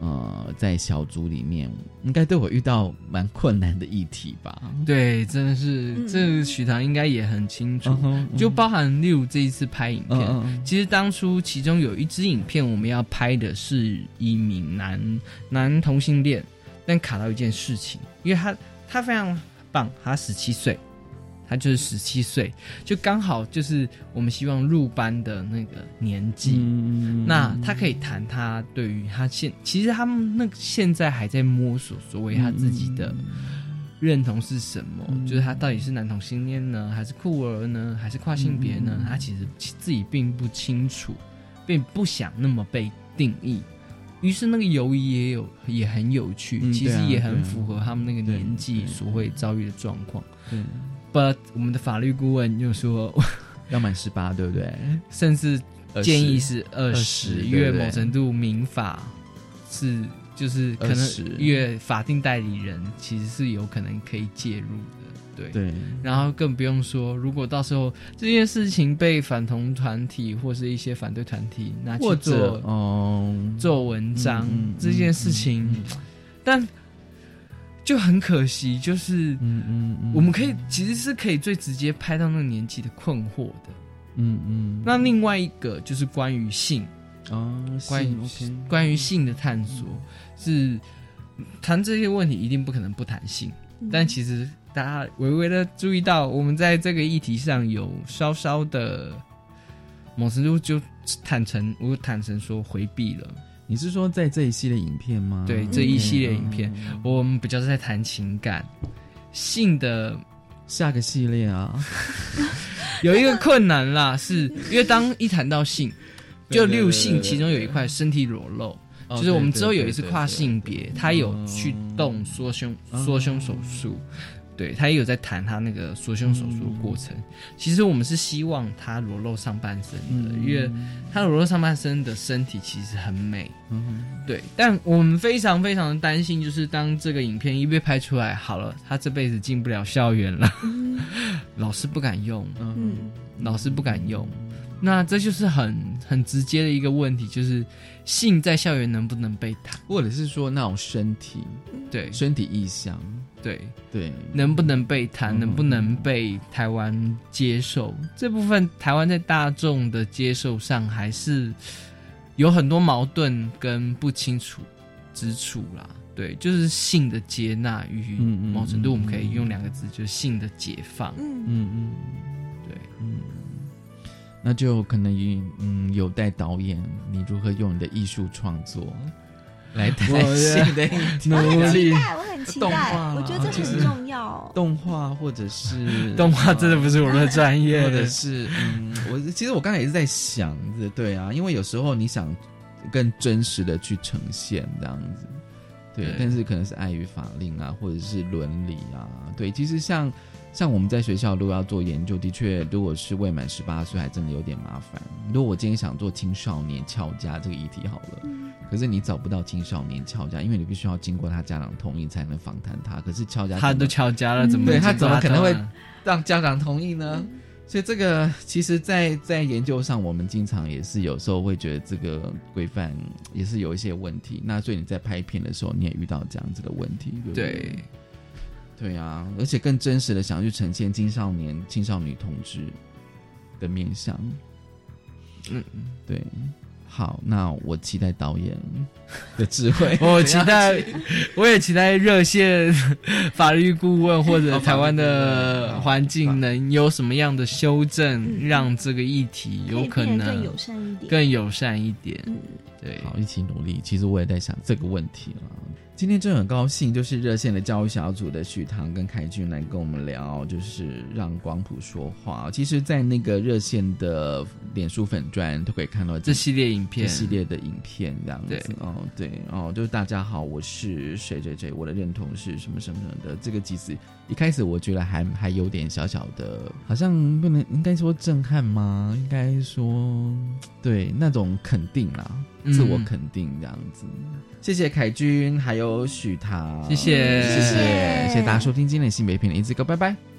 A: 呃，在小组里面，应该都有遇到蛮困难的议题吧？
B: 对，真的是，这许唐应该也很清楚。就包含例如这一次拍影片，其实当初其中有一支影片，我们要拍的是一名男男同性恋，但卡到一件事情，因为他他非常棒，他十七岁。他就是十七岁，就刚好就是我们希望入班的那个年纪。那他可以谈他对于他现，其实他们那现在还在摸索所谓他自己的认同是什么，就是他到底是男同性恋呢，还是酷儿呢，还是跨性别呢？他其实自己并不清楚，并不想那么被定义。于是那个犹豫也有也很有趣，其实也很符合他们那个年纪所会遭遇的状况。But 我们的法律顾问又说
A: 要满十八，对不对？
B: 甚至建议是二十，因为某程度民法是就是可能因为法定代理人其实是有可能可以介入的，对
A: 对。
B: 然后更不用说，如果到时候这件事情被反同团体或是一些反对团体拿去做哦做文章，这件事情，但。就很可惜，就是嗯嗯，我们可以其实是可以最直接拍到那个年纪的困惑的，嗯嗯。那另外一个就是关于性
A: 啊，
B: 关于关于性的探索，是谈这些问题一定不可能不谈性，但其实大家微微的注意到，我们在这个议题上有稍稍的某程度就坦诚，我坦诚说回避了。
A: 你是说在这一系列影片吗？
B: 对，这一系列影片，我们比较是在谈情感、性的
A: 下个系列啊。
B: 有一个困难啦，是因为当一谈到性，就六性，其中有一块身体裸露，就是我们之后有一次跨性别，他有去动缩胸缩胸手术。对他也有在谈他那个缩胸手术的过程。其实我们是希望他裸露上半身的，因为他裸露上半身的身体其实很美。嗯，对。但我们非常非常的担心，就是当这个影片一被拍出来，好了，他这辈子进不了校园了，老师不敢用，嗯，老师不敢用。那这就是很很直接的一个问题，就是性在校园能不能被谈，
A: 或者是说那种身体，
B: 对。
A: 身体意向。
B: 对。
A: 对，
B: 能不能被谈，能不能被台湾接受？这部分台湾在大众的接受上还是有很多矛盾跟不清楚之处啦。对，就是性的接纳与某程度，我们可以用两个字，就是性的解放。嗯。嗯嗯，对，嗯，
A: 那就可能嗯有待导演你如何用你的艺术创作。来谈性的
C: 努力，我很期待，我觉得这很重要。
A: 动画或者是
B: 动画，真的不是我们的专业，
A: 或者是嗯，我其实我刚才也是在想着，对啊，因为有时候你想更真实的去呈现这样子，对，但是可能是碍于法令啊，或者是伦理啊，对，其实像。像我们在学校如果要做研究，的确，如果是未满十八岁，还真的有点麻烦。如果我今天想做青少年翘家这个议题，好了，可是你找不到青少年翘家，因为你必须要经过他家长同意才能访谈他。可是翘家，
B: 他都翘家了，怎么
A: 对他怎么可能会让家长同意呢？所以这个其实，在在研究上，我们经常也是有时候会觉得这个规范也是有一些问题。那所以你在拍片的时候，你也遇到这样子的问题，对不对？对啊，而且更真实的想要去呈现青少年、青少年同志的面相。嗯，对。好，那我期待导演的智慧。
B: 我期待，我也期待热线法律顾问或者台湾的环境能有什么样的修正，让这个议题有可能
C: 更友善一点。
B: 更友善一点。对，
A: 好，一起努力。其实我也在想这个问题了。今天真的很高兴，就是热线的教育小组的许唐跟凯俊来跟我们聊，就是让光谱说话。其实，在那个热线的脸书粉砖都可以看到
B: 这系列影片，
A: 系列的影片这样子。哦，对，哦，就是大家好，我是谁谁谁，我的认同是什么什么的。这个其实一开始我觉得还还有点小小的，好像不能应该说震撼吗？应该说对那种肯定啦。自我肯定这样子，谢谢凯君，还有许唐，
B: 谢谢
A: 谢谢谢谢大家收听今天的性别片的一支歌，拜拜。